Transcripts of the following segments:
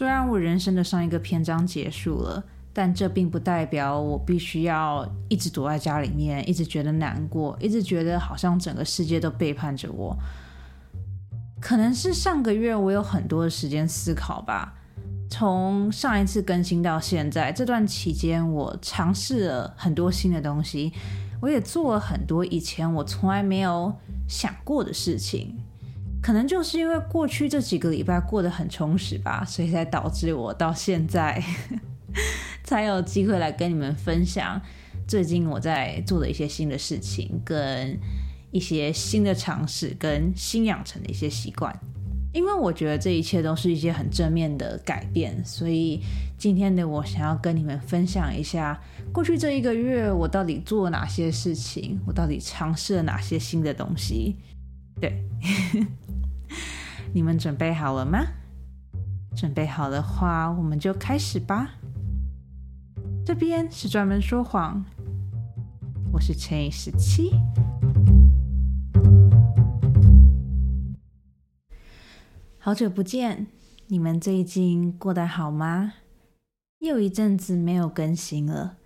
虽然我人生的上一个篇章结束了，但这并不代表我必须要一直躲在家里面，一直觉得难过，一直觉得好像整个世界都背叛着我。可能是上个月我有很多的时间思考吧。从上一次更新到现在这段期间，我尝试了很多新的东西，我也做了很多以前我从来没有想过的事情。可能就是因为过去这几个礼拜过得很充实吧，所以才导致我到现在 才有机会来跟你们分享最近我在做的一些新的事情，跟一些新的尝试，跟新养成的一些习惯。因为我觉得这一切都是一些很正面的改变，所以今天的我想要跟你们分享一下过去这一个月我到底做了哪些事情，我到底尝试了哪些新的东西。对。你们准备好了吗？准备好的话，我们就开始吧。这边是专门说谎，我是乘以十七。好久不见，你们最近过得好吗？又一阵子没有更新了。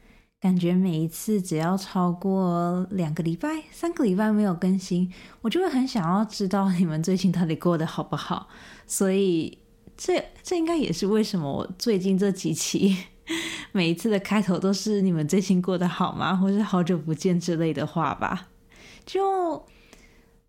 感觉每一次只要超过两个礼拜、三个礼拜没有更新，我就会很想要知道你们最近到底过得好不好。所以这这应该也是为什么我最近这几期每一次的开头都是“你们最近过得好吗？”或是“好久不见”之类的话吧。就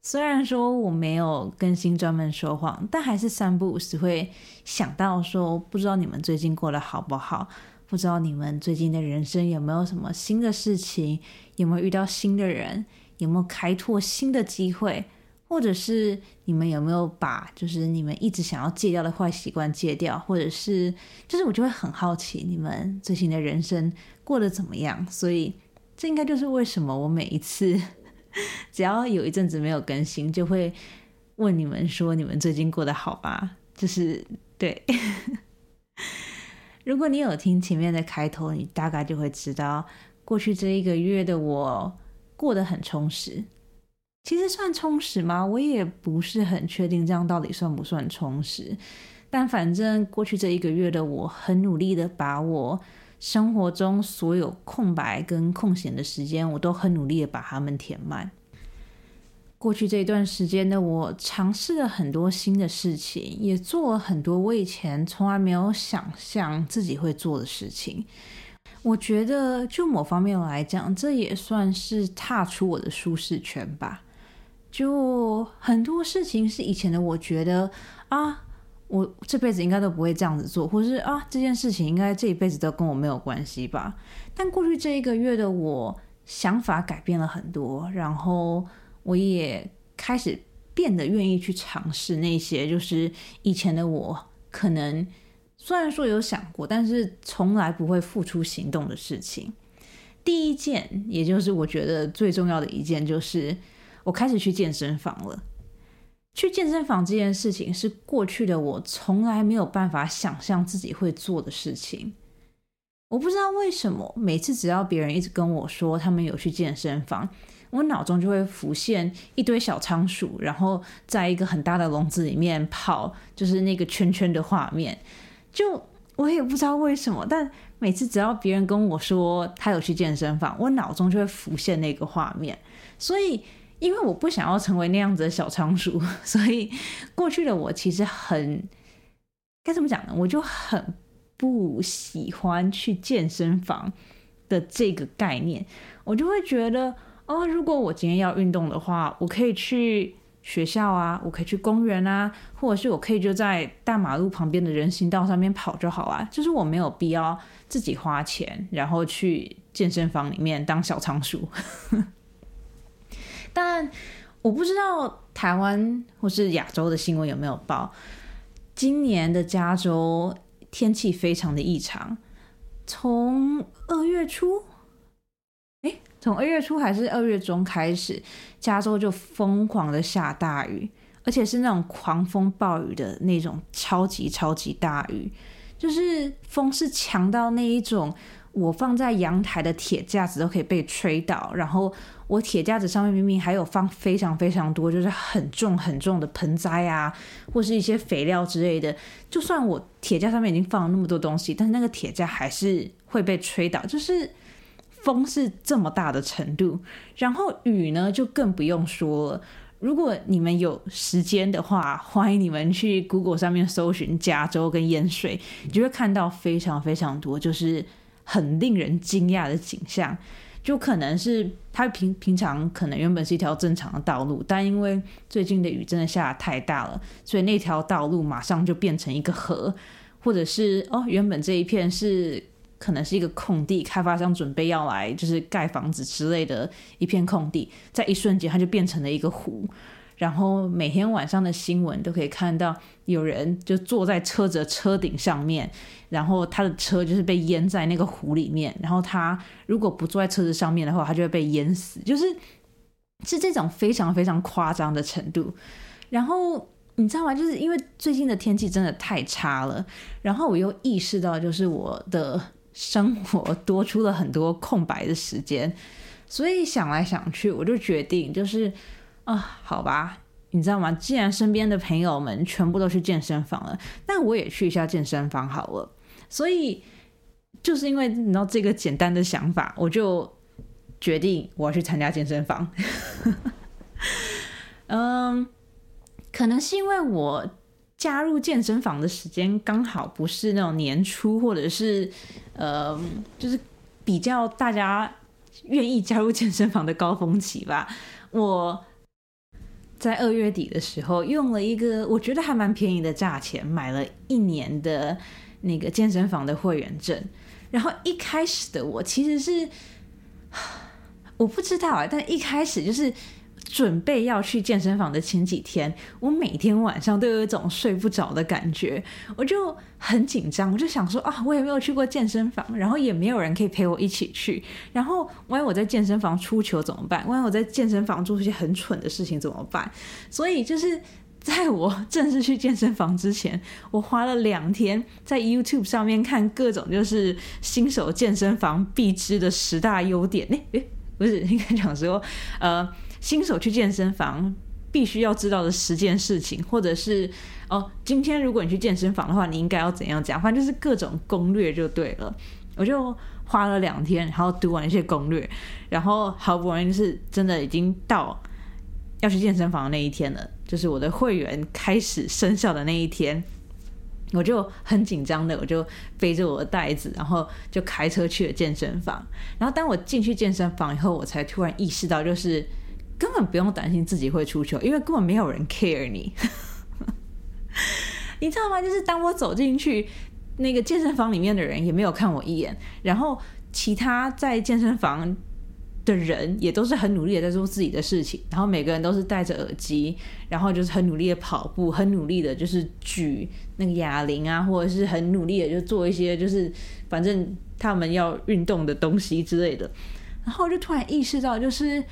虽然说我没有更新专门说谎，但还是三不五时会想到说，不知道你们最近过得好不好。不知道你们最近的人生有没有什么新的事情？有没有遇到新的人？有没有开拓新的机会？或者是你们有没有把就是你们一直想要戒掉的坏习惯戒掉？或者是就是我就会很好奇你们最近的人生过得怎么样？所以这应该就是为什么我每一次 只要有一阵子没有更新，就会问你们说你们最近过得好吧？就是对。如果你有听前面的开头，你大概就会知道，过去这一个月的我过得很充实。其实算充实吗？我也不是很确定，这样到底算不算充实？但反正过去这一个月的我，很努力的把我生活中所有空白跟空闲的时间，我都很努力的把它们填满。过去这一段时间呢，我尝试了很多新的事情，也做了很多我以前从来没有想象自己会做的事情。我觉得，就某方面来讲，这也算是踏出我的舒适圈吧。就很多事情是以前的我觉得啊，我这辈子应该都不会这样子做，或是啊，这件事情应该这一辈子都跟我没有关系吧。但过去这一个月的我，想法改变了很多，然后。我也开始变得愿意去尝试那些，就是以前的我可能虽然说有想过，但是从来不会付出行动的事情。第一件，也就是我觉得最重要的一件，就是我开始去健身房了。去健身房这件事情是过去的我从来没有办法想象自己会做的事情。我不知道为什么，每次只要别人一直跟我说他们有去健身房。我脑中就会浮现一堆小仓鼠，然后在一个很大的笼子里面跑，就是那个圈圈的画面。就我也不知道为什么，但每次只要别人跟我说他有去健身房，我脑中就会浮现那个画面。所以，因为我不想要成为那样子的小仓鼠，所以过去的我其实很该怎么讲呢？我就很不喜欢去健身房的这个概念，我就会觉得。哦，如果我今天要运动的话，我可以去学校啊，我可以去公园啊，或者是我可以就在大马路旁边的人行道上面跑就好了。就是我没有必要自己花钱，然后去健身房里面当小仓鼠。但我不知道台湾或是亚洲的新闻有没有报，今年的加州天气非常的异常，从二月初。从二月初还是二月中开始，加州就疯狂的下大雨，而且是那种狂风暴雨的那种超级超级大雨，就是风是强到那一种，我放在阳台的铁架子都可以被吹倒，然后我铁架子上面明明还有放非常非常多，就是很重很重的盆栽啊，或是一些肥料之类的。就算我铁架上面已经放了那么多东西，但是那个铁架还是会被吹倒，就是风是这么大的程度。然后雨呢，就更不用说了。如果你们有时间的话，欢迎你们去 Google 上面搜寻加州跟淹水，你就会看到非常非常多，就是很令人惊讶的景象。就可能是它平平常可能原本是一条正常的道路，但因为最近的雨真的下的太大了，所以那条道路马上就变成一个河，或者是哦，原本这一片是可能是一个空地，开发商准备要来就是盖房子之类的一片空地，在一瞬间它就变成了一个湖。然后每天晚上的新闻都可以看到有人就坐在车子的车顶上面，然后他的车就是被淹在那个湖里面。然后他如果不坐在车子上面的话，他就会被淹死，就是是这种非常非常夸张的程度。然后你知道吗？就是因为最近的天气真的太差了，然后我又意识到，就是我的生活多出了很多空白的时间，所以想来想去，我就决定就是。啊，好吧，你知道吗？既然身边的朋友们全部都去健身房了，那我也去一下健身房好了。所以就是因为你知道这个简单的想法，我就决定我要去参加健身房。嗯，可能是因为我加入健身房的时间刚好不是那种年初，或者是呃，就是比较大家愿意加入健身房的高峰期吧。我。在二月底的时候，用了一个我觉得还蛮便宜的价钱，买了一年的那个健身房的会员证。然后一开始的我其实是我不知道啊，但一开始就是。准备要去健身房的前几天，我每天晚上都有一种睡不着的感觉，我就很紧张，我就想说啊，我也没有去过健身房，然后也没有人可以陪我一起去，然后万一我在健身房出糗怎么办？万一我在健身房做一些很蠢的事情怎么办？所以就是在我正式去健身房之前，我花了两天在 YouTube 上面看各种就是新手健身房必知的十大优点。哎哎，不是应该讲说呃。新手去健身房必须要知道的十件事情，或者是哦，今天如果你去健身房的话，你应该要怎样讲？反正就是各种攻略就对了。我就花了两天，然后读完一些攻略，然后好不容易是真的已经到要去健身房的那一天了，就是我的会员开始生效的那一天，我就很紧张的，我就背着我的袋子，然后就开车去了健身房。然后当我进去健身房以后，我才突然意识到，就是。根本不用担心自己会出糗，因为根本没有人 care 你，你知道吗？就是当我走进去那个健身房里面的人也没有看我一眼，然后其他在健身房的人也都是很努力的在做自己的事情，然后每个人都是戴着耳机，然后就是很努力的跑步，很努力的就是举那个哑铃啊，或者是很努力的就做一些就是反正他们要运动的东西之类的，然后就突然意识到就是。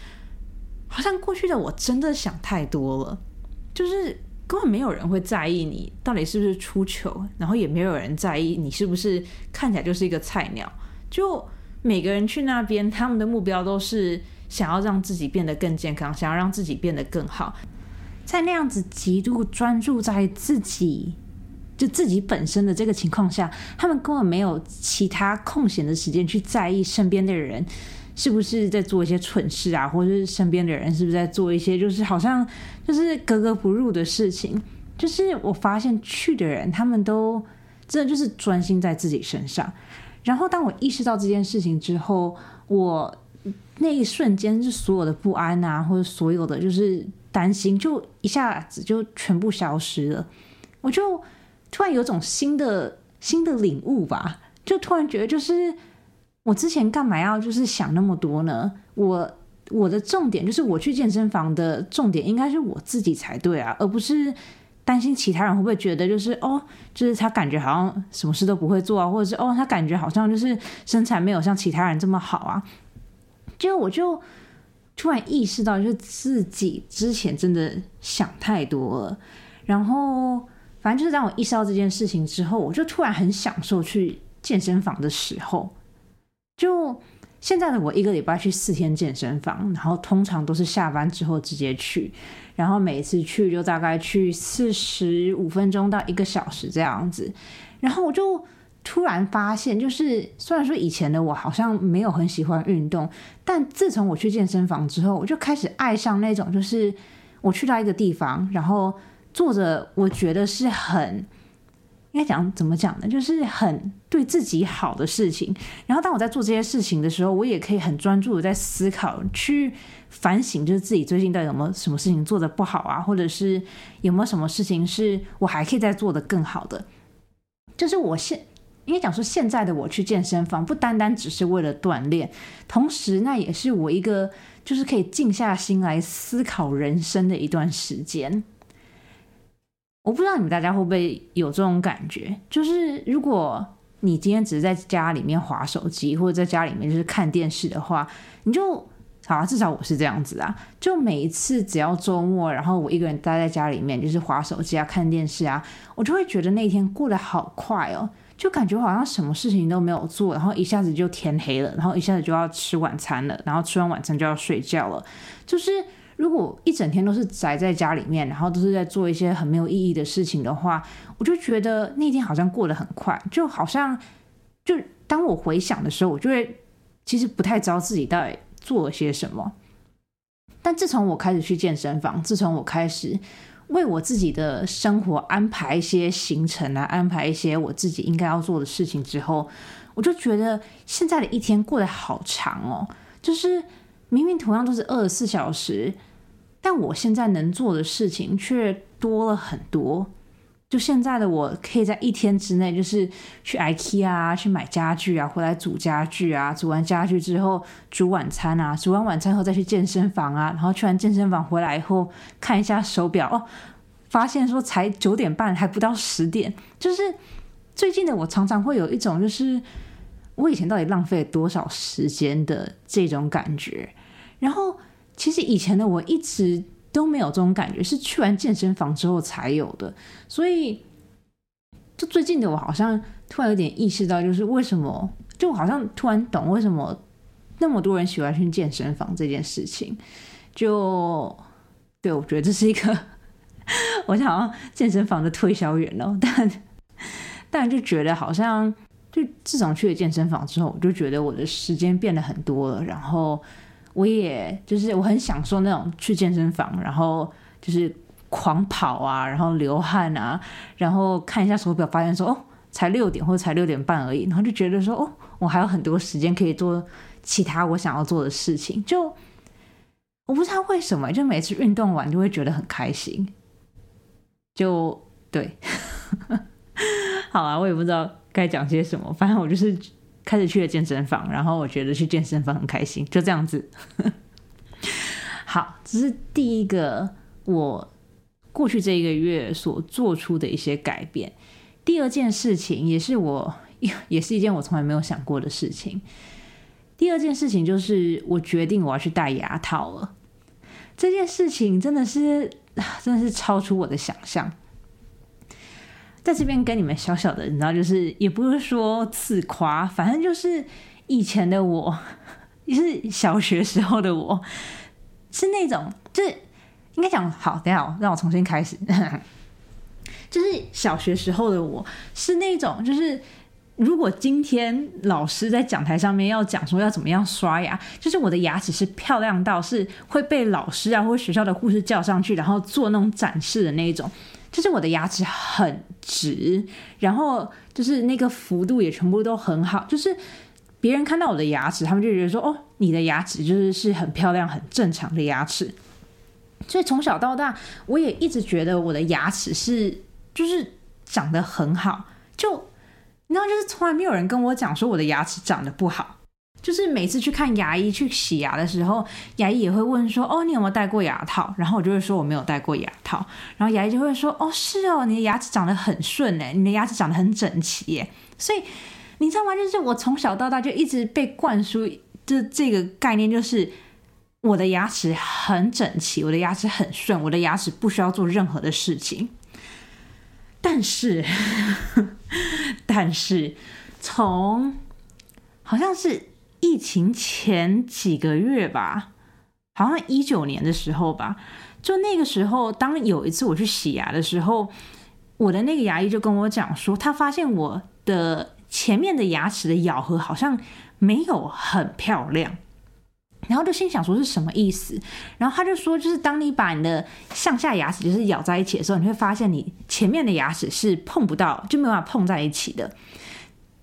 好像过去的我真的想太多了，就是根本没有人会在意你到底是不是出糗，然后也没有人在意你是不是看起来就是一个菜鸟。就每个人去那边，他们的目标都是想要让自己变得更健康，想要让自己变得更好。在那样子极度专注在自己就自己本身的这个情况下，他们根本没有其他空闲的时间去在意身边的人。是不是在做一些蠢事啊，或者是身边的人是不是在做一些就是好像就是格格不入的事情？就是我发现去的人，他们都真的就是专心在自己身上。然后当我意识到这件事情之后，我那一瞬间是所有的不安啊，或者所有的就是担心，就一下子就全部消失了。我就突然有种新的新的领悟吧，就突然觉得就是。我之前干嘛要就是想那么多呢？我我的重点就是我去健身房的重点应该是我自己才对啊，而不是担心其他人会不会觉得就是哦，就是他感觉好像什么事都不会做啊，或者是哦，他感觉好像就是身材没有像其他人这么好啊。就我就突然意识到，就是自己之前真的想太多了。然后反正就是当我意识到这件事情之后，我就突然很享受去健身房的时候。就现在的我一个礼拜去四天健身房，然后通常都是下班之后直接去，然后每次去就大概去四十五分钟到一个小时这样子。然后我就突然发现，就是虽然说以前的我好像没有很喜欢运动，但自从我去健身房之后，我就开始爱上那种，就是我去到一个地方，然后做着我觉得是很。应该讲怎么讲呢？就是很对自己好的事情。然后当我在做这些事情的时候，我也可以很专注的在思考、去反省，就是自己最近到底有没有什么事情做的不好啊，或者是有没有什么事情是我还可以再做的更好的。就是我现应该讲说，现在的我去健身房不单单只是为了锻炼，同时那也是我一个就是可以静下心来思考人生的一段时间。我不知道你们大家会不会有这种感觉，就是如果你今天只是在家里面划手机，或者在家里面就是看电视的话，你就好，至少我是这样子啊。就每一次只要周末，然后我一个人待在家里面，就是划手机啊、看电视啊，我就会觉得那天过得好快哦，就感觉好像什么事情都没有做，然后一下子就天黑了，然后一下子就要吃晚餐了，然后吃完晚餐就要睡觉了，就是。如果一整天都是宅在家里面，然后都是在做一些很没有意义的事情的话，我就觉得那天好像过得很快，就好像就当我回想的时候，我就会其实不太知道自己到底做了些什么。但自从我开始去健身房，自从我开始为我自己的生活安排一些行程啊，安排一些我自己应该要做的事情之后，我就觉得现在的一天过得好长哦，就是。明明同样都是二十四小时，但我现在能做的事情却多了很多。就现在的我，可以在一天之内，就是去 IKEA 啊，去买家具啊，回来煮家具啊，煮完家具之后煮晚餐啊，煮完晚餐后再去健身房啊，然后去完健身房回来以后看一下手表，哦，发现说才九点半，还不到十点。就是最近的我常常会有一种，就是我以前到底浪费了多少时间的这种感觉。然后，其实以前的我一直都没有这种感觉，是去完健身房之后才有的。所以，就最近的我好像突然有点意识到，就是为什么，就好像突然懂为什么那么多人喜欢去健身房这件事情。就对我觉得这是一个，我好像健身房的推销员哦，但但就觉得好像，就自从去了健身房之后，我就觉得我的时间变得很多了，然后。我也就是我很享受那种去健身房，然后就是狂跑啊，然后流汗啊，然后看一下手表，发现说哦，才六点或者才六点半而已，然后就觉得说哦，我还有很多时间可以做其他我想要做的事情。就我不知道为什么，就每次运动完就会觉得很开心。就对，好啊，我也不知道该讲些什么，反正我就是。开始去了健身房，然后我觉得去健身房很开心，就这样子。好，这是第一个我过去这一个月所做出的一些改变。第二件事情也是我，也是一件我从来没有想过的事情。第二件事情就是我决定我要去戴牙套了。这件事情真的是，真的是超出我的想象。在这边跟你们小小的，你知道，就是也不是说自夸，反正就是以前的我，也是小学时候的我，是那种，就是应该讲好，等下让我重新开始，就是小学时候的我是那种，就是如果今天老师在讲台上面要讲说要怎么样刷牙，就是我的牙齿是漂亮到是会被老师啊或学校的护士叫上去，然后做那种展示的那一种。就是我的牙齿很直，然后就是那个幅度也全部都很好，就是别人看到我的牙齿，他们就觉得说：“哦，你的牙齿就是是很漂亮、很正常的牙齿。”所以从小到大，我也一直觉得我的牙齿是就是长得很好，就你知道，就是从来没有人跟我讲说我的牙齿长得不好。就是每次去看牙医去洗牙的时候，牙医也会问说：“哦，你有没有戴过牙套？”然后我就会说我没有戴过牙套。然后牙医就会说：“哦，是哦，你的牙齿长得很顺哎，你的牙齿长得很整齐耶。”所以你知道吗？就是我从小到大就一直被灌输这这个概念，就是我的牙齿很整齐，我的牙齿很顺，我的牙齿不需要做任何的事情。但是，但是从好像是。疫情前几个月吧，好像一九年的时候吧，就那个时候，当有一次我去洗牙的时候，我的那个牙医就跟我讲说，他发现我的前面的牙齿的咬合好像没有很漂亮。然后就心想说是什么意思？然后他就说，就是当你把你的上下牙齿就是咬在一起的时候，你会发现你前面的牙齿是碰不到，就没办法碰在一起的。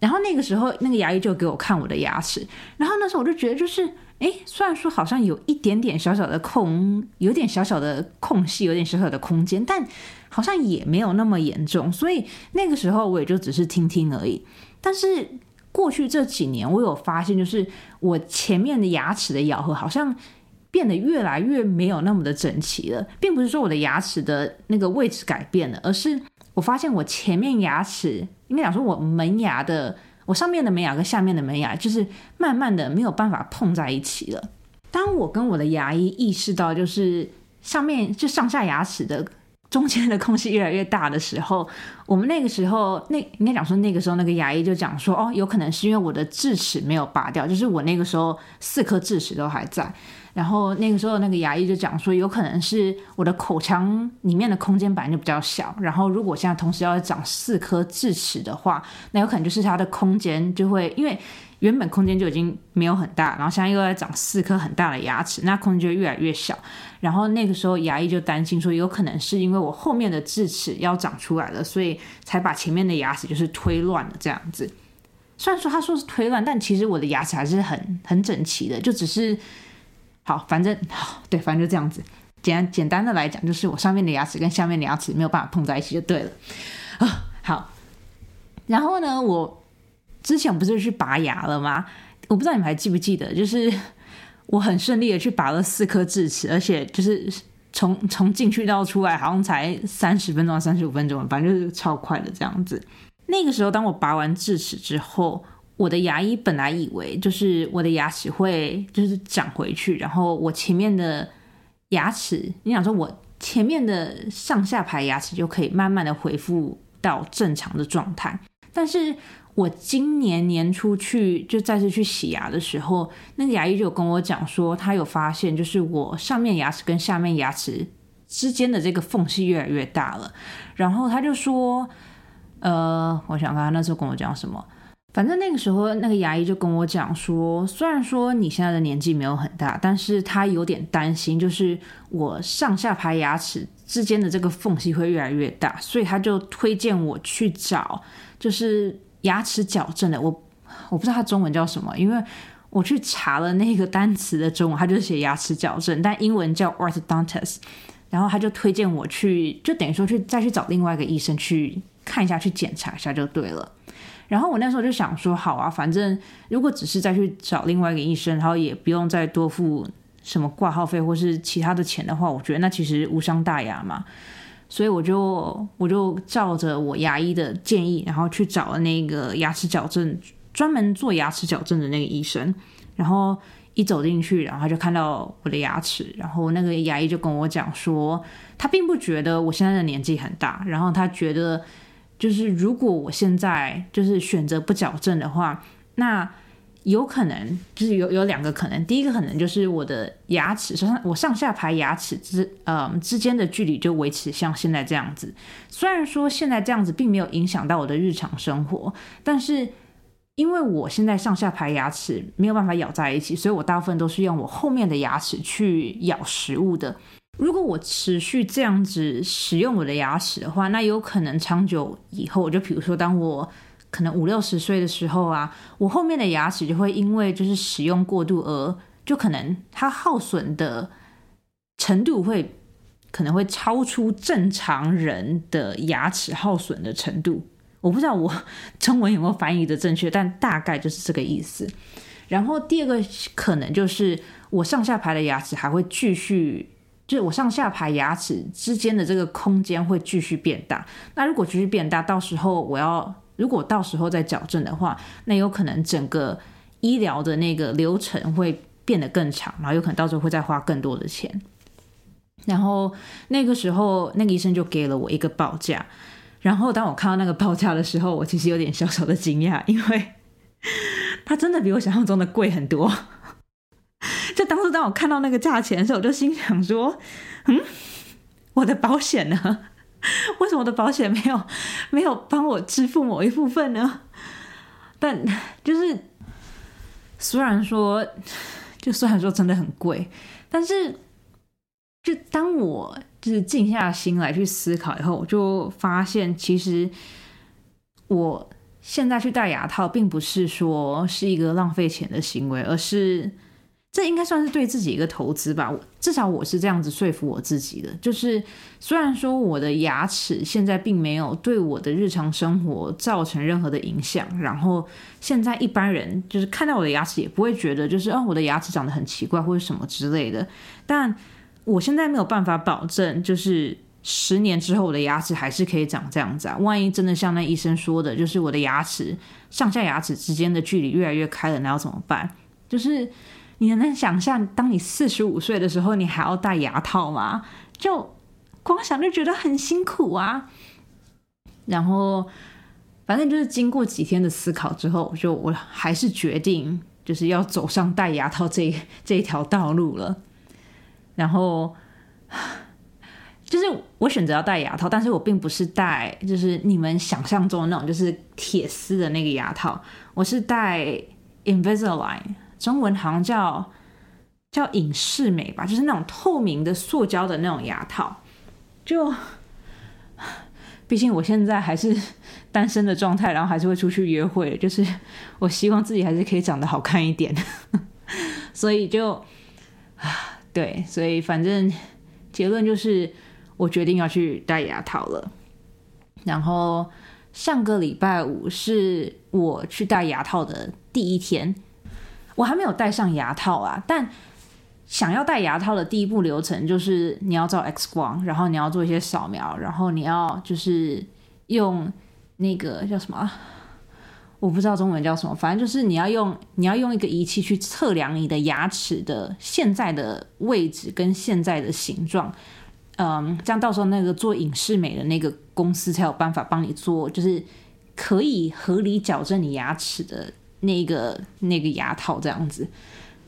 然后那个时候，那个牙医就给我看我的牙齿，然后那时候我就觉得，就是哎，虽然说好像有一点点小小的空，有点小小的空隙，有点小小的空间，但好像也没有那么严重。所以那个时候我也就只是听听而已。但是。过去这几年，我有发现，就是我前面的牙齿的咬合好像变得越来越没有那么的整齐了，并不是说我的牙齿的那个位置改变了，而是我发现我前面牙齿，应该讲说我门牙的，我上面的门牙跟下面的门牙，就是慢慢的没有办法碰在一起了。当我跟我的牙医意识到，就是上面就上下牙齿的。中间的空隙越来越大的时候，我们那个时候，那应该讲说，那个时候那个牙医就讲说，哦，有可能是因为我的智齿没有拔掉，就是我那个时候四颗智齿都还在。然后那个时候那个牙医就讲说，有可能是我的口腔里面的空间本来就比较小，然后如果现在同时要长四颗智齿的话，那有可能就是它的空间就会因为。原本空间就已经没有很大，然后现在又在长四颗很大的牙齿，那空间就越来越小。然后那个时候牙医就担心说，有可能是因为我后面的智齿要长出来了，所以才把前面的牙齿就是推乱了这样子。虽然说他说是推乱，但其实我的牙齿还是很很整齐的，就只是好，反正 对，反正就这样子。简简单的来讲，就是我上面的牙齿跟下面的牙齿没有办法碰在一起就对了啊。好，然后呢，我。之前不是去拔牙了吗？我不知道你们还记不记得，就是 我很顺利的去拔了四颗智齿，而且就是从从进去到出来好像才三十分钟、三十五分钟，反正就是超快的这样子。那个时候，当我拔完智齿之后，我的牙医本来以为就是我的牙齿会就是长回去，然后我前面的牙齿，你想说我前面的上下排牙齿就可以慢慢的恢复到正常的状态，但是。我今年年初去就再次去洗牙的时候，那个牙医就跟我讲说，他有发现就是我上面牙齿跟下面牙齿之间的这个缝隙越来越大了。然后他就说，呃，我想看他那时候跟我讲什么，反正那个时候那个牙医就跟我讲说，虽然说你现在的年纪没有很大，但是他有点担心，就是我上下排牙齿之间的这个缝隙会越来越大，所以他就推荐我去找，就是。牙齿矫正的，我我不知道他中文叫什么，因为我去查了那个单词的中文，他就写牙齿矫正，但英文叫 orthodontist。然后他就推荐我去，就等于说去再去找另外一个医生去看一下，去检查一下就对了。然后我那时候就想说，好啊，反正如果只是再去找另外一个医生，然后也不用再多付什么挂号费或是其他的钱的话，我觉得那其实无伤大雅嘛。所以我就我就照着我牙医的建议，然后去找了那个牙齿矫正专门做牙齿矫正的那个医生。然后一走进去，然后他就看到我的牙齿，然后那个牙医就跟我讲说，他并不觉得我现在的年纪很大，然后他觉得就是如果我现在就是选择不矫正的话，那。有可能就是有有两个可能，第一个可能就是我的牙齿上我上下排牙齿之呃之间的距离就维持像现在这样子。虽然说现在这样子并没有影响到我的日常生活，但是因为我现在上下排牙齿没有办法咬在一起，所以我大部分都是用我后面的牙齿去咬食物的。如果我持续这样子使用我的牙齿的话，那有可能长久以后，就比如说当我。可能五六十岁的时候啊，我后面的牙齿就会因为就是使用过度而就可能它耗损的程度会可能会超出正常人的牙齿耗损的程度。我不知道我中文有没有翻译的正确，但大概就是这个意思。然后第二个可能就是我上下排的牙齿还会继续，就是我上下排牙齿之间的这个空间会继续变大。那如果继续变大，到时候我要。如果到时候再矫正的话，那有可能整个医疗的那个流程会变得更长，然后有可能到时候会再花更多的钱。然后那个时候，那个医生就给了我一个报价。然后当我看到那个报价的时候，我其实有点小小的惊讶，因为它真的比我想象中的贵很多。当我看到那个价钱的时候，我就心想说：“嗯，我的保险呢？为什么我的保险没有没有帮我支付某一部分呢？”但就是虽然说，就虽然说真的很贵，但是就当我就是静下心来去思考以后，我就发现其实我现在去戴牙套，并不是说是一个浪费钱的行为，而是。这应该算是对自己一个投资吧，至少我是这样子说服我自己的。就是虽然说我的牙齿现在并没有对我的日常生活造成任何的影响，然后现在一般人就是看到我的牙齿也不会觉得就是哦我的牙齿长得很奇怪或者什么之类的。但我现在没有办法保证，就是十年之后我的牙齿还是可以长这样子啊。万一真的像那医生说的，就是我的牙齿上下牙齿之间的距离越来越开了，那要怎么办？就是。你能想象，当你四十五岁的时候，你还要戴牙套吗？就光想就觉得很辛苦啊。然后，反正就是经过几天的思考之后，就我还是决定就是要走上戴牙套这 这一条道路了。然后，就是我选择要戴牙套，但是我并不是戴就是你们想象中的那种就是铁丝的那个牙套，我是戴 Invisalign。中文好像叫叫隐适美吧，就是那种透明的塑胶的那种牙套。就毕竟我现在还是单身的状态，然后还是会出去约会，就是我希望自己还是可以长得好看一点，所以就啊，对，所以反正结论就是我决定要去戴牙套了。然后上个礼拜五是我去戴牙套的第一天。我还没有戴上牙套啊，但想要戴牙套的第一步流程就是你要照 X 光，然后你要做一些扫描，然后你要就是用那个叫什么，我不知道中文叫什么，反正就是你要用你要用一个仪器去测量你的牙齿的现在的位置跟现在的形状，嗯，这样到时候那个做影视美的那个公司才有办法帮你做，就是可以合理矫正你牙齿的。那个那个牙套这样子，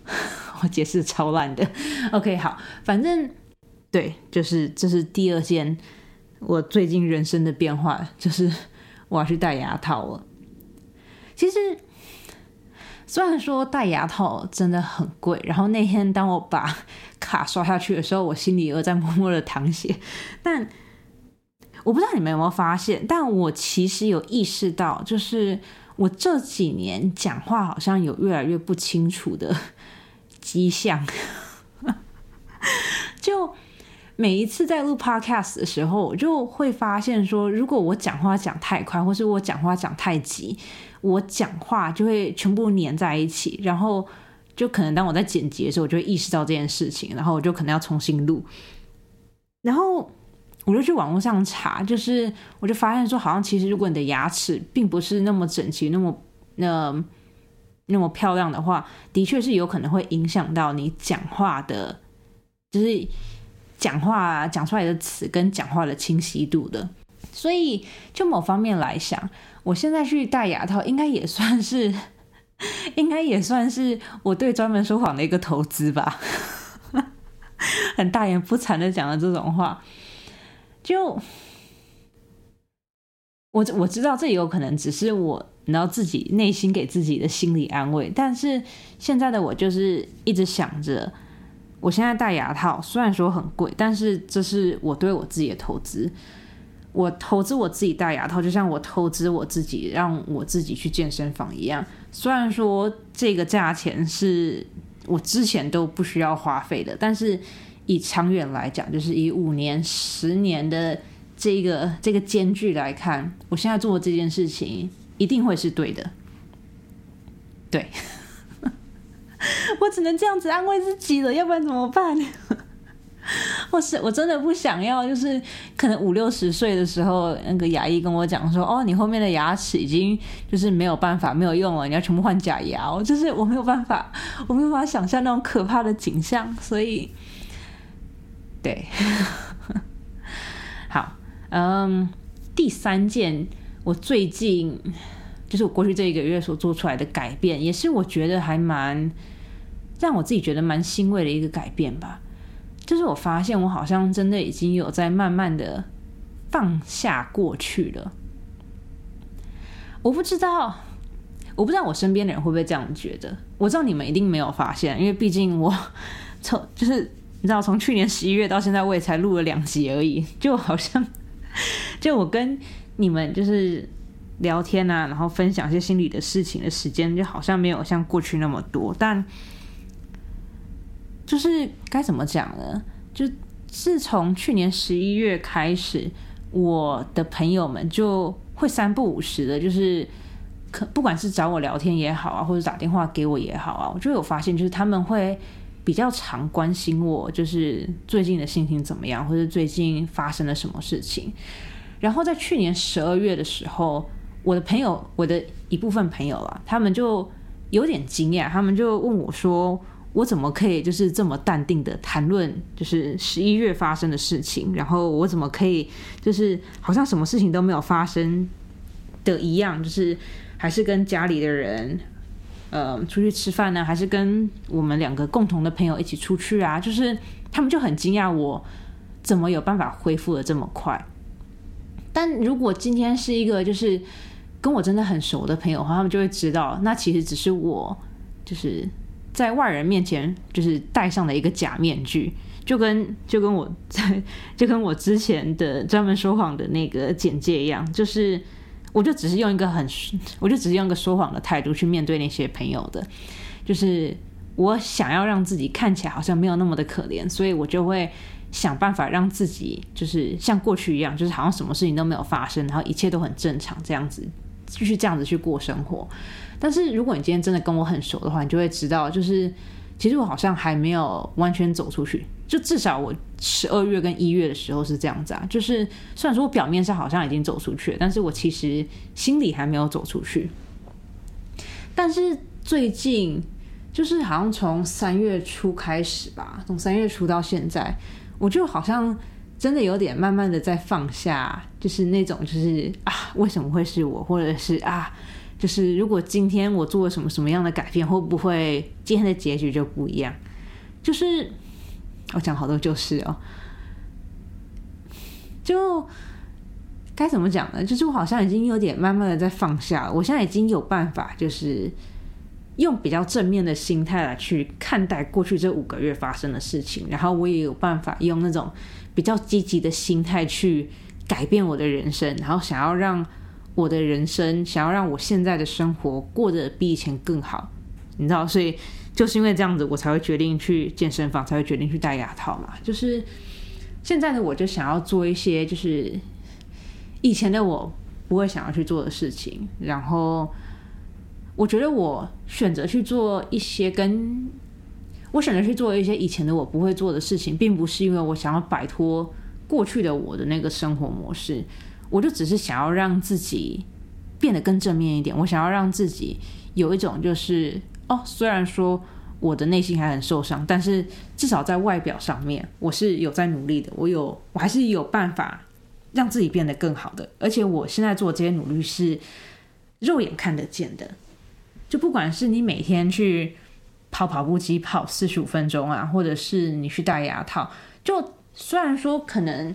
我解释超烂的。OK，好，反正对，就是这是第二件我最近人生的变化，就是 我要去戴牙套了。其实虽然说戴牙套真的很贵，然后那天当我把 卡刷下去的时候，我心里又在默默的淌血，但我不知道你们有没有发现，但我其实有意识到，就是。我这几年讲话好像有越来越不清楚的迹象，就每一次在录 podcast 的时候，我就会发现说，如果我讲话讲太快，或是我讲话讲太急，我讲话就会全部粘在一起，然后就可能当我在剪辑的时候，我就会意识到这件事情，然后我就可能要重新录，然后。我就去网络上查，就是我就发现说，好像其实如果你的牙齿并不是那么整齐、那么那那么漂亮的话，的确是有可能会影响到你讲话的，就是讲话讲出来的词跟讲话的清晰度的。所以就某方面来想，我现在去戴牙套，应该也算是，应该也算是我对专门说谎的一个投资吧。很大言不惭的讲了这种话。就我我知道这也有可能只是我然后自己内心给自己的心理安慰，但是现在的我就是一直想着，我现在戴牙套虽然说很贵，但是这是我对我自己的投资，我投资我自己戴牙套，就像我投资我自己让我自己去健身房一样。虽然说这个价钱是我之前都不需要花费的，但是。以长远来讲，就是以五年、十年的这个这个间距来看，我现在做的这件事情一定会是对的。对，我只能这样子安慰自己了，要不然怎么办？我是我真的不想要，就是可能五六十岁的时候，那个牙医跟我讲说：“哦，你后面的牙齿已经就是没有办法没有用了，你要全部换假牙。”就是我没有办法，我没有办法想象那种可怕的景象，所以。对，好，嗯，第三件我最近就是我过去这一个月所做出来的改变，也是我觉得还蛮让我自己觉得蛮欣慰的一个改变吧。就是我发现我好像真的已经有在慢慢的放下过去了。我不知道，我不知道我身边的人会不会这样觉得。我知道你们一定没有发现，因为毕竟我从 就是你知道，从去年十一月到现在，我也才录了两集而已，就好像 就我跟你们就是聊天啊，然后分享一些心理的事情的时间，就好像没有像过去那么多。但就是该怎么讲呢？就自从去年十一月开始，我的朋友们就。会三不五时的，就是可不管是找我聊天也好啊，或者打电话给我也好啊，我就有发现，就是他们会比较常关心我，就是最近的心情怎么样，或者最近发生了什么事情。然后在去年十二月的时候，我的朋友，我的一部分朋友啊，他们就有点惊讶，他们就问我说。我怎么可以就是这么淡定的谈论就是十一月发生的事情？然后我怎么可以就是好像什么事情都没有发生的一样？就是还是跟家里的人呃出去吃饭呢？还是跟我们两个共同的朋友一起出去啊？就是他们就很惊讶我怎么有办法恢复的这么快。但如果今天是一个就是跟我真的很熟的朋友的话，他们就会知道，那其实只是我就是。在外人面前，就是戴上了一个假面具，就跟就跟我在就跟我之前的专门说谎的那个简介一样，就是我就只是用一个很，我就只是用一个说谎的态度去面对那些朋友的，就是我想要让自己看起来好像没有那么的可怜，所以我就会想办法让自己就是像过去一样，就是好像什么事情都没有发生，然后一切都很正常这样子，继续这样子去过生活。但是如果你今天真的跟我很熟的话，你就会知道，就是其实我好像还没有完全走出去。就至少我十二月跟一月的时候是这样子啊。就是虽然说我表面上好像已经走出去了，但是我其实心里还没有走出去。但是最近就是好像从三月初开始吧，从三月初到现在，我就好像真的有点慢慢的在放下，就是那种就是啊，为什么会是我，或者是啊。就是如果今天我做了什么什么样的改变，会不会今天的结局就不一样？就是我讲好多就是哦，就该怎么讲呢？就是我好像已经有点慢慢的在放下了。我现在已经有办法，就是用比较正面的心态来去看待过去这五个月发生的事情，然后我也有办法用那种比较积极的心态去改变我的人生，然后想要让。我的人生想要让我现在的生活过得比以前更好，你知道，所以就是因为这样子，我才会决定去健身房，才会决定去戴牙套嘛。就是现在的我就想要做一些，就是以前的我不会想要去做的事情。然后我觉得我选择去做一些跟我选择去做一些以前的我不会做的事情，并不是因为我想要摆脱过去的我的那个生活模式。我就只是想要让自己变得更正面一点，我想要让自己有一种就是虽然说我的内心还很受伤，但是至少在外表上面我是有在努力的，我有我还是有办法让自己变得更好的，而且我现在做这些努力是肉眼看得见的，就不管是你每天去跑跑步机跑四十五分钟啊，或者是你去戴牙套，就虽然说可能。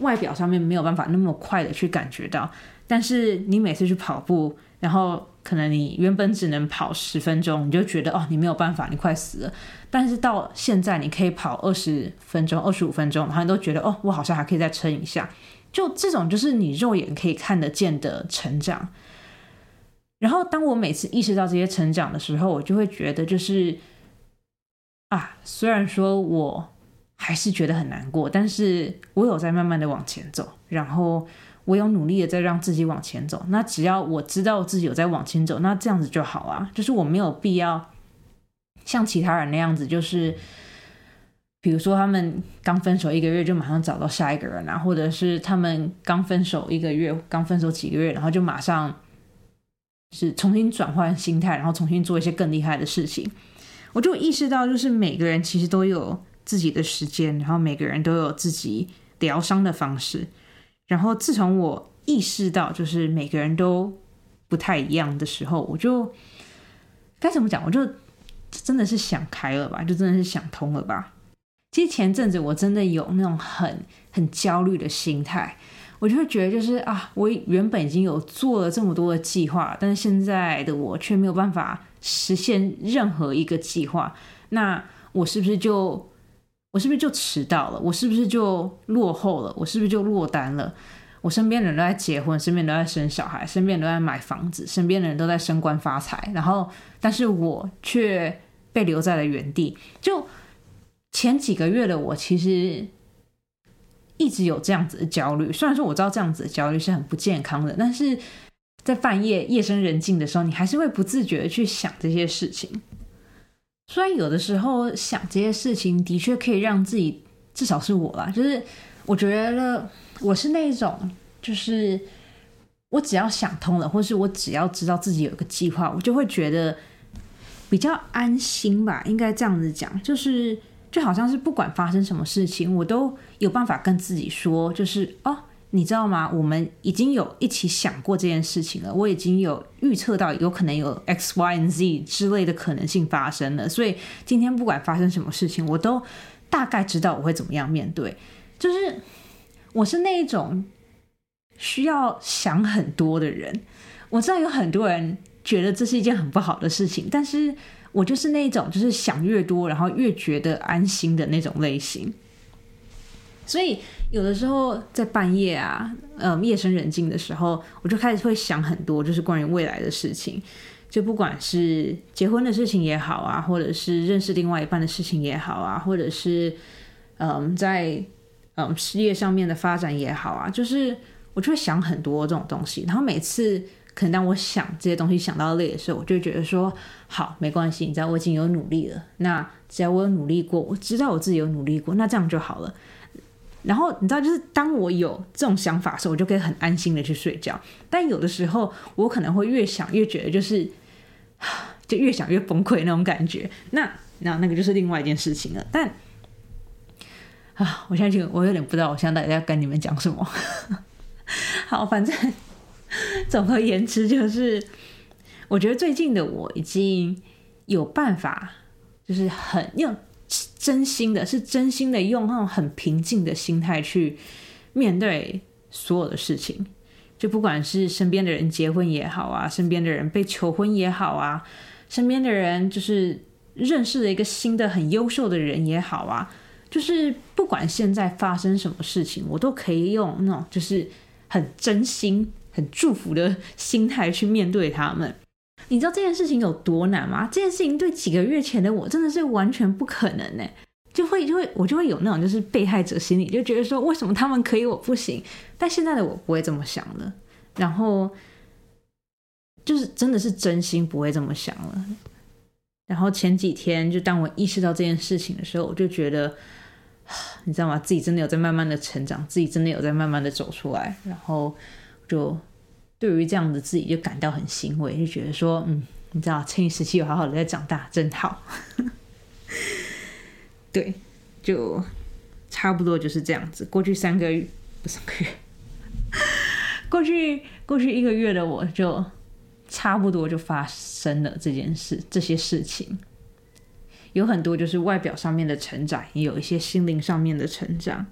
外表上面没有办法那么快的去感觉到，但是你每次去跑步，然后可能你原本只能跑十分钟，你就觉得哦，你没有办法，你快死了。但是到现在，你可以跑二十分钟、二十五分钟，然后你都觉得哦，我好像还可以再撑一下。就这种，就是你肉眼可以看得见的成长。然后，当我每次意识到这些成长的时候，我就会觉得，就是啊，虽然说我。还是觉得很难过，但是我有在慢慢的往前走，然后我有努力的在让自己往前走。那只要我知道自己有在往前走，那这样子就好啊。就是我没有必要像其他人那样子，就是比如说他们刚分手一个月就马上找到下一个人啊，或者是他们刚分手一个月、刚分手几个月，然后就马上是重新转换心态，然后重新做一些更厉害的事情。我就意识到，就是每个人其实都有。自己的时间，然后每个人都有自己疗伤的方式。然后自从我意识到，就是每个人都不太一样的时候，我就该怎么讲？我就真的是想开了吧，就真的是想通了吧。其实前阵子我真的有那种很很焦虑的心态，我就会觉得就是啊，我原本已经有做了这么多的计划，但是现在的我却没有办法实现任何一个计划，那我是不是就我是不是就迟到了？我是不是就落后了？我是不是就落单了？我身边的人都在结婚，身边都在生小孩，身边都在买房子，身边的人都在升官发财，然后但是我却被留在了原地。就前几个月的我，其实一直有这样子的焦虑。虽然说我知道这样子的焦虑是很不健康的，但是在半夜夜深人静的时候，你还是会不自觉的去想这些事情。虽然有的时候想这些事情的确可以让自己，至少是我啦，就是我觉得。我是那种，就是我只要想通了，或是我只要知道自己有一个计划，我就会觉得比较安心吧。应该这样子讲，就是就好像是不管发生什么事情，我都有办法跟自己说，就是哦，你知道吗？我们已经有一起想过这件事情了，我已经有预测到有可能有 X、Y、Z 之类的可能性发生了，所以今天不管发生什么事情，我都大概知道我会怎么样面对，就是。我是那一种需要想很多的人，我知道有很多人觉得这是一件很不好的事情，但是我就是那一种就是想越多，然后越觉得安心的那种类型。所以有的时候在半夜啊，嗯，夜深人静的时候，我就开始会想很多，就是关于未来的事情，就不管是结婚的事情也好啊，或者是认识另外一半的事情也好啊，或者是嗯，在。嗯，事业上面的发展也好啊，就是我就会想很多这种东西，然后每次可能当我想这些东西想到累的时候，我就觉得说好没关系，你知道我已经有努力了，那只要我有努力过，我知道我自己有努力过，那这样就好了。然后你知道，就是当我有这种想法的时候，我就可以很安心的去睡觉。但有的时候，我可能会越想越觉得就是就越想越崩溃那种感觉，那那那个就是另外一件事情了。但啊，我现在就我有点不知道，我现在到底要跟你们讲什么。好，反正总而言之，就是我觉得最近的我已经有办法，就是很用真心的，是真心的用那种很平静的心态去面对所有的事情。就不管是身边的人结婚也好啊，身边的人被求婚也好啊，身边的人就是认识了一个新的很优秀的人也好啊。就是不管现在发生什么事情，我都可以用那种就是很真心、很祝福的心态去面对他们。你知道这件事情有多难吗？这件事情对几个月前的我真的是完全不可能呢，就会就会我就会有那种就是被害者心理，就觉得说为什么他们可以我不行？但现在的我不会这么想了，然后就是真的是真心不会这么想了。然后前几天就当我意识到这件事情的时候，我就觉得。你知道吗？自己真的有在慢慢的成长，自己真的有在慢慢的走出来，然后就对于这样的自己就感到很欣慰，就觉得说，嗯，你知道，青年时期有好好的在长大，真好。对，就差不多就是这样子。过去三个月不是个月，过 去过去一个月的我就差不多就发生了这件事，这些事情。有很多就是外表上面的成长，也有一些心灵上面的成长，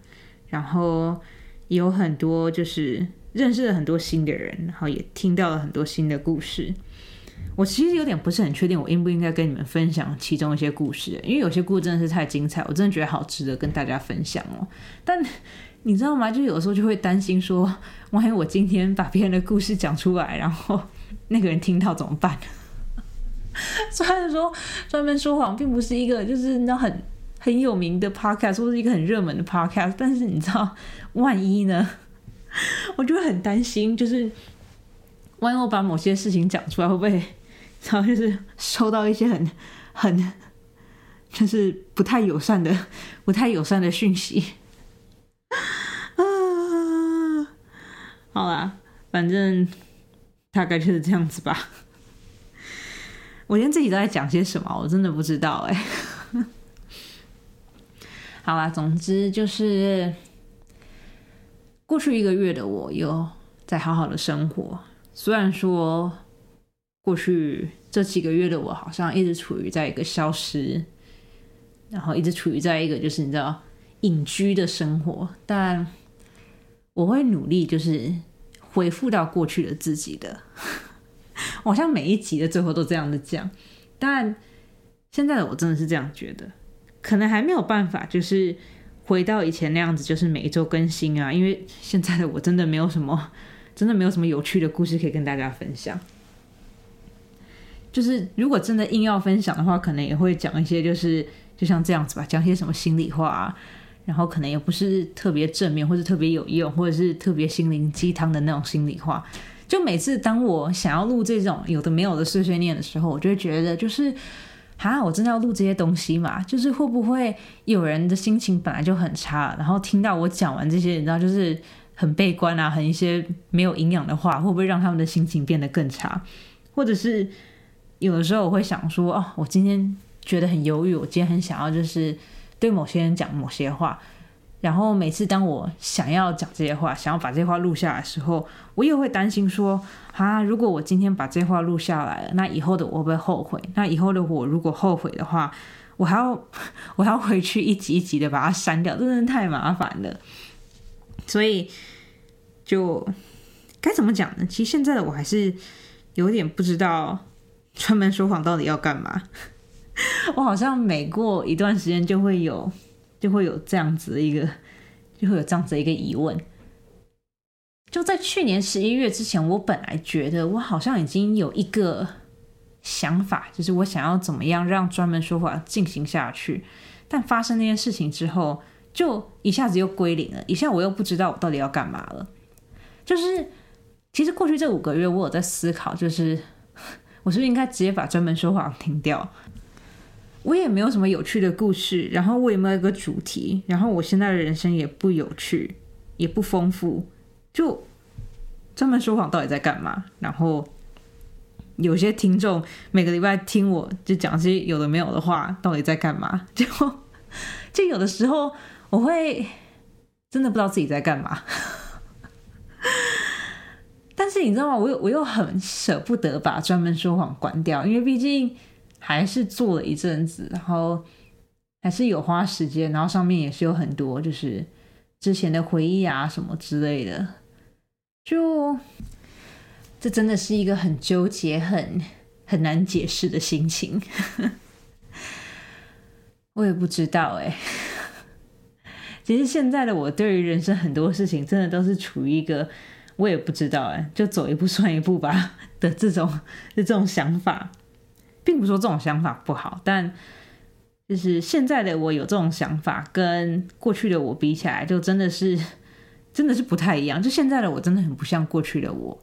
然后有很多就是认识了很多新的人，然后也听到了很多新的故事。我其实有点不是很确定，我应不应该跟你们分享其中一些故事，因为有些故事真的是太精彩，我真的觉得好值得跟大家分享哦。但你知道吗？就有时候就会担心说，万一我今天把别人的故事讲出来，然后那个人听到怎么办？虽然说专门说谎并不是一个就是那很很有名的 podcast，或是一个很热门的 podcast，但是你知道，万一呢？我就会很担心，就是万一我把某些事情讲出来，会不会 然后就是收到一些很很就是不太友善的、不太友善的讯息 啊？好啦，反正大概就是这样子吧。我连自己都在讲些什么，我真的不知道哎。好啦，总之就是过去一个月的我又在好好的生活，虽然说过去这几个月的我，好像一直处于在一个消失，然后一直处于在一个就是你知道隐居的生活。但我会努力，就是回复到过去的自己的。好像每一集的最后都这样的讲，但现在的我真的是这样觉得，可能还没有办法，就是回到以前那样子，就是每一周更新啊。因为现在的我真的没有什么，真的没有什么有趣的故事可以跟大家分享。就是如果真的硬要分享的话，可能也会讲一些，就是就像这样子吧，讲些什么心里话，啊，然后可能也不是特别正面，或者特别有用，或者是特别心灵鸡汤的那种心里话。就每次当我想要录这种有的没有的碎碎念的时候，我就会觉得，就是啊，我真的要录这些东西嘛？就是会不会有人的心情本来就很差，然后听到我讲完这些，你知道，就是很悲观啊，很一些没有营养的话，会不会让他们的心情变得更差？或者是？有的时候我会想说，哦，我今天觉得很犹豫，我今天很想要就是对某些人讲某些话，然后每次当我想要讲这些话，想要把这些话录下来的时候，我也会担心说，啊，如果我今天把这些话录下来了，那以后的我会不会后悔？那以后的我如果后悔的话，我还要 我还要回去一集一集的把它删掉，真的太麻烦了。所以就该怎么讲呢？其实现在的我还是有点不知道。专门说谎到底要干嘛？我好像每过一段时间就会有，就会有这样子的一个，就会有这样子的一个疑问。就在去年十一月之前，我本来觉得我好像已经有一个想法，就是我想要怎么样让专门说法进行下去。但发生那件事情之后，就一下子又归零了，一下我又不知道我到底要干嘛了。就是其实过去这五个月，我有在思考，就是。我是不是应该直接把专门说法停掉？我也没有什么有趣的故事，然后我也没有一个主题，然后我现在的人生也不有趣，也不丰富，就专门说谎到底在干嘛？然后有些听众每个礼拜听我就讲些有的没有的话，到底在干嘛？就就有的时候我会真的不知道自己在干嘛。但是你知道吗？我又我又很舍不得把专门说谎关掉，因为毕竟还是做了一阵子，然后还是有花时间，然后上面也是有很多就是之前的回忆啊什么之类的，就这真的是一个很纠结、很很难解释的心情。我也不知道哎，其实现在的我对于人生很多事情，真的都是处于一个。我也不知道哎，就走一步算一步吧的这种的这种想法，并不说这种想法不好，但就是现在的我有这种想法，跟过去的我比起来，就真的是 真的是不太一样。就现在的我真的很不像过去的我，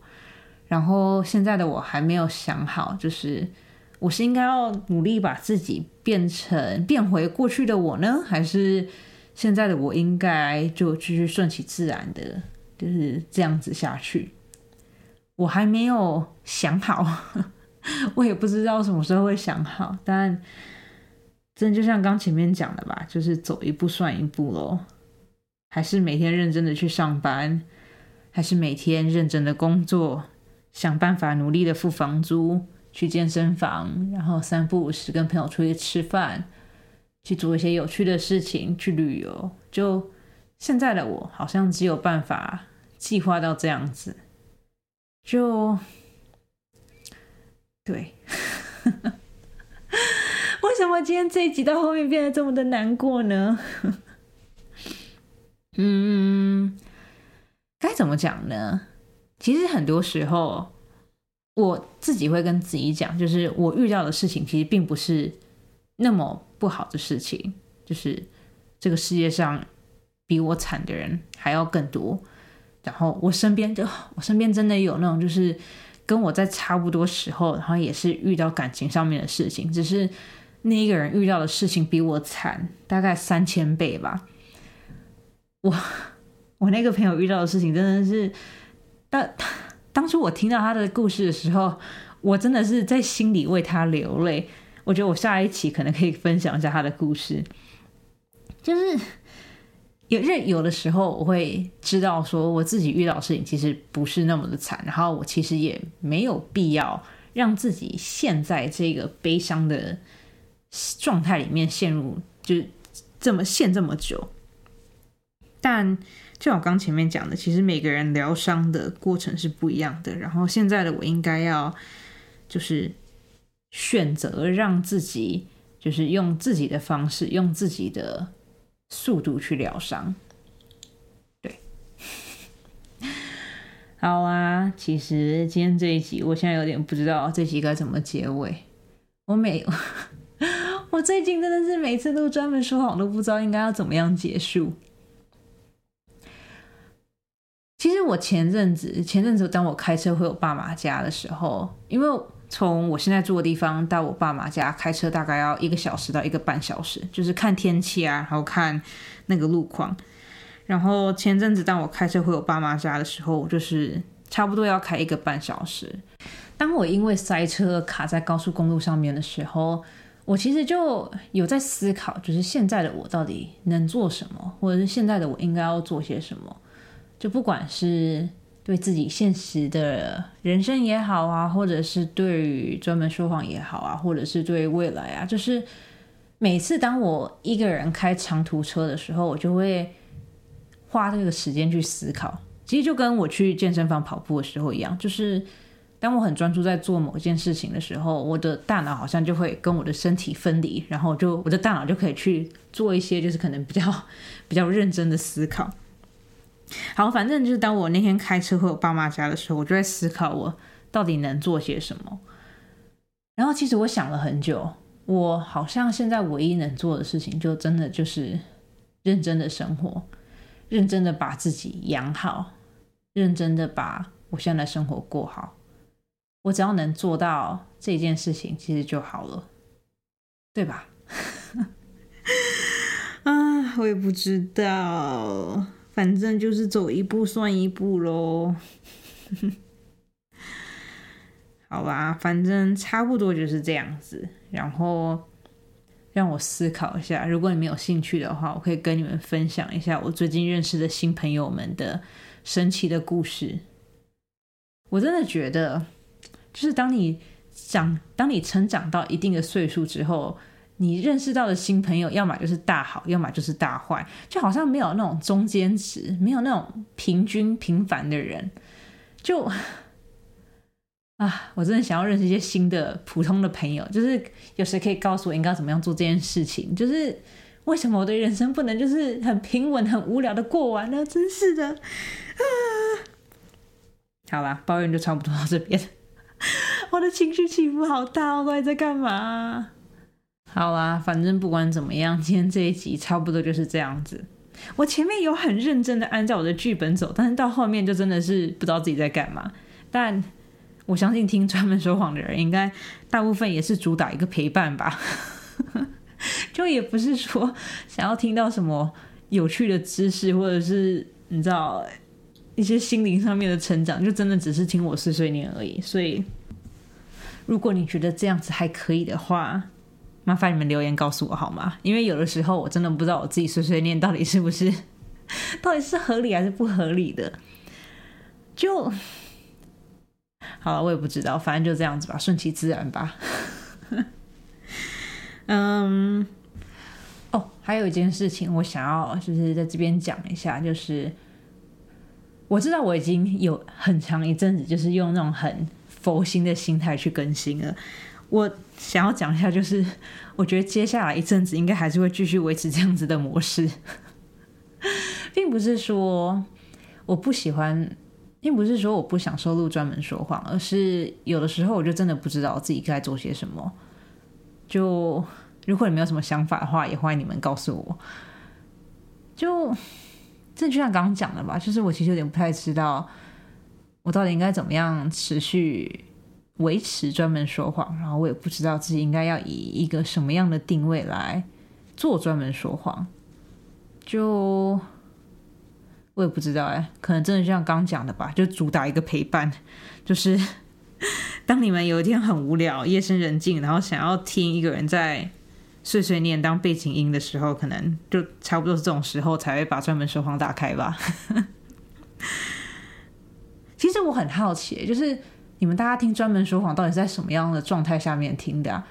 然后现在的我还没有想好，就是我是应该要努力把自己变成变回过去的我呢，还是现在的我应该就继续顺其自然的？就是这样子下去，我还没有想好，我也不知道什么时候会想好。但真的就像刚前面讲的吧，就是走一步算一步喽。还是每天认真的去上班，还是每天认真的工作，想办法努力的付房租，去健身房，然后三不五时跟朋友出去吃饭，去做一些有趣的事情，去旅游。就现在的我，好像只有办法。计划到这样子，就对。为什么今天这一集到后面变得这么的难过呢？嗯，该怎么讲呢？其实很多时候，我自己会跟自己讲，就是我遇到的事情其实并不是那么不好的事情，就是这个世界上比我惨的人还要更多。然后我身边就我身边真的有那种就是跟我在差不多时候，然后也是遇到感情上面的事情，只是那一个人遇到的事情比我惨大概三千倍吧。我 我那个朋友遇到的事情真的是，当当初我听到他的故事的时候，我真的是在心里为他流泪。我觉得我下一期可能可以分享一下他的故事，就是。有认有的时候，我会知道说我自己遇到事情其实不是那么的惨，然后我其实也没有必要让自己陷在这个悲伤的状态里面陷入，就这么陷这么久。但就我刚前面讲的，其实每个人疗伤的过程是不一样的。然后现在的我应该要就是选择让自己，就是用自己的方式，用自己的速度去疗伤。对，好啊。其实今天这一集，我现在有点不知道这集该怎么结尾。我每 我最近真的是每次都专门说谎，都不知道应该要怎么样结束。其实我前阵子，前阵子当我开车回我爸妈家的时候，因为从我现在住的地方到我爸妈家开车大概要一个小时到一个半小时，就是看天气啊，然后看那个路况。然后前阵子当我开车回我爸妈家的时候，就是差不多要开一个半小时。当我因为塞车卡在高速公路上面的时候，我其实就有在思考，就是现在的我到底能做什么，或者是现在的我应该要做些什么。就不管是对自己现实的人生也好啊，或者是对于专门说谎也好啊，或者是对未来啊，就是每次当我一个人开长途车的时候，我就会花这个时间去思考。其实就跟我去健身房跑步的时候一样，就是当我很专注在做某一件事情的时候，我的大脑好像就会跟我的身体分离，然后就我的大脑就可以去做一些就是可能比较比较认真的思考。好，反正就是当我那天开车回我爸妈家的时候，我就在思考我到底能做些什么。然后其实我想了很久，我好像现在唯一能做的事情，就真的就是认真的生活，认真的把自己养好，认真的把我现在的生活过好。我只要能做到这件事情，其实就好了，对吧？啊，我也不知道。反正就是走一步算一步喽，好吧，反正差不多就是这样子。然后让我思考一下，如果你们有兴趣的话，我可以跟你们分享一下我最近认识的新朋友们的神奇的故事。我真的觉得，就是当你长，当你成长到一定的岁数之后。你认识到的新朋友，要么就是大好，要么就是大坏，就好像没有那种中间值，没有那种平均平凡的人。就 啊，我真的想要认识一些新的普通的朋友，就是有谁可以告诉我应该怎么样做这件事情？就是为什么我的人生不能就是很平稳、很无聊的过完呢？真是的啊！好吧，抱怨就差不多到这边。我的情绪起伏好大，我到底在干嘛？好啦，反正不管怎么样，今天这一集差不多就是这样子。我前面有很认真的按照我的剧本走，但是到后面就真的是不知道自己在干嘛。但我相信听专门说谎的人，应该大部分也是主打一个陪伴吧。就也不是说想要听到什么有趣的知识，或者是你知道一些心灵上面的成长，就真的只是听我碎碎念而已。所以，如果你觉得这样子还可以的话，麻烦你们留言告诉我好吗？因为有的时候我真的不知道我自己碎碎念到底是不是，到底是合理还是不合理的。就好了，我也不知道，反正就这样子吧，顺其自然吧。嗯，哦，还有一件事情我想要就是在这边讲一下，就是我知道我已经有很长一阵子就是用那种很佛心的心态去更新了。我想要讲一下，就是 我觉得接下来一阵子应该还是会继续维持这样子的模式，并不是说我不喜欢，并不是说我不想收录专门说谎，而是有的时候我就真的不知道自己该做些什么。就如果你没有什么想法的话，也欢迎你们告诉我。就这就像刚刚讲的吧，就是我其实有点不太知道，我到底应该怎么样持续。维持专门说谎，然后我也不知道自己应该要以一个什么样的定位来做专门说谎，就我也不知道哎，可能真的像刚讲的吧，就主打一个陪伴，就是 当你们有一天很无聊、夜深人静，然后想要听一个人在碎碎念当背景音的时候，可能就差不多是这种时候才会把专门说谎打开吧。其实我很好奇，就是。你们大家听专门说谎到底在什么样的状态下面听的啊？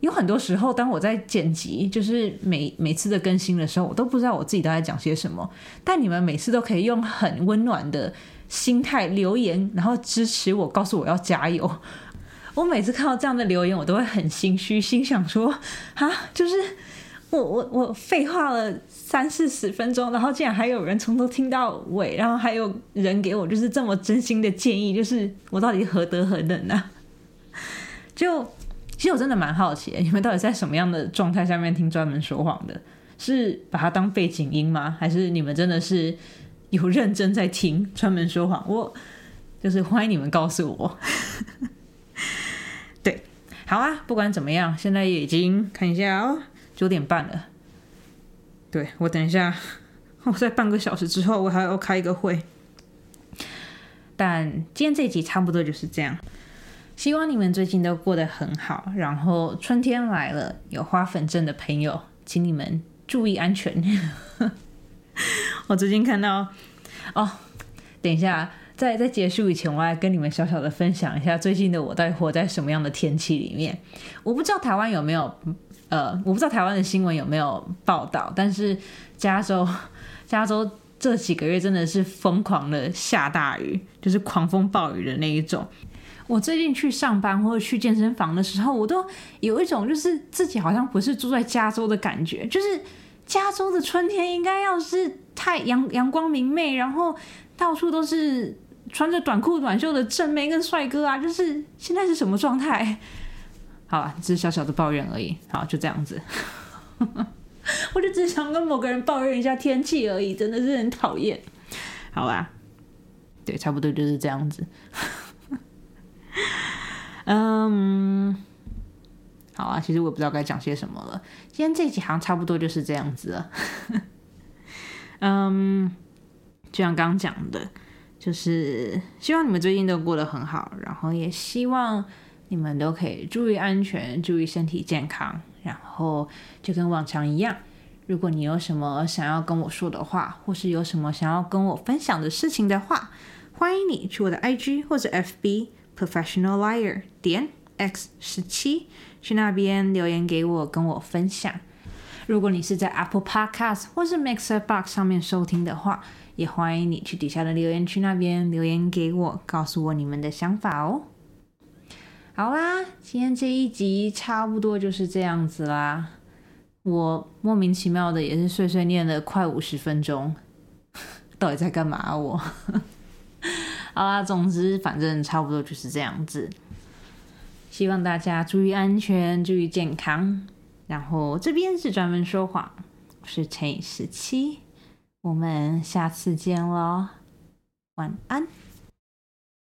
有很多时候，当我在剪辑，就是每每次的更新的时候，我都不知道我自己都在讲些什么。但你们每次都可以用很温暖的心态留言，然后支持我，告诉我要加油。我每次看到这样的留言，我都会很心虚，心想说：啊，就是我我我废话了三四十分钟，然后竟然还有人从头听到尾，然后还有人给我就是这么真心的建议，就是我到底何德何能呢？就。其实我真的蛮好奇，你们到底在什么样的状态下面听专门说谎的？是把它当背景音吗？还是你们真的是有认真在听专门说谎？我就是欢迎你们告诉我。对，好啊，不管怎么样，现在也已经看一下哦，九点半了。对我等一下，我在半个小时之后我还要开一个会。但今天这集差不多就是这样。希望你们最近都过得很好。然后春天来了，有花粉症的朋友，请你们注意安全。我最近看到哦，等一下，在在结束以前，我要跟你们小小的分享一下最近的我在活在什么样的天气里面。我不知道台湾有没有，呃，我不知道台湾的新闻有没有报道，但是加州，加州这几个月真的是疯狂的下大雨，就是狂风暴雨的那一种。我最近去上班或者去健身房的时候，我都有一种就是自己好像不是住在加州的感觉。就是加州的春天应该要是太阳阳光明媚，然后到处都是穿着短裤短袖的正妹跟帅哥啊。就是现在是什么状态？好吧，只是小小的抱怨而已。好，就这样子。我就只想跟某个人抱怨一下天气而已，真的是很讨厌。好吧，对，差不多就是这样子。嗯，好啊，其实我也不知道该讲些什么了。今天这几行差不多就是这样子了。嗯，就像刚刚讲的，就是希望你们最近都过得很好，然后也希望你们都可以注意安全，注意身体健康。然后就跟往常一样，如果你有什么想要跟我说的话，或是有什么想要跟我分享的事情的话，欢迎你去我的 IG 或者 FB。Professional liar 点 x 十七，去那边留言给我，跟我分享。如果你是在 Apple Podcast 或是 Mixer Box 上面收听的话，也欢迎你去底下的留言区那边留言给我，告诉我你们的想法哦。好啦，今天这一集差不多就是这样子啦。我莫名其妙的也是碎碎念了快五十分钟，到底在干嘛我？好啦，总之反正差不多就是这样子。希望大家注意安全，注意健康。然后这边是专门说谎，我是乘以十七，我们下次见喽，晚安。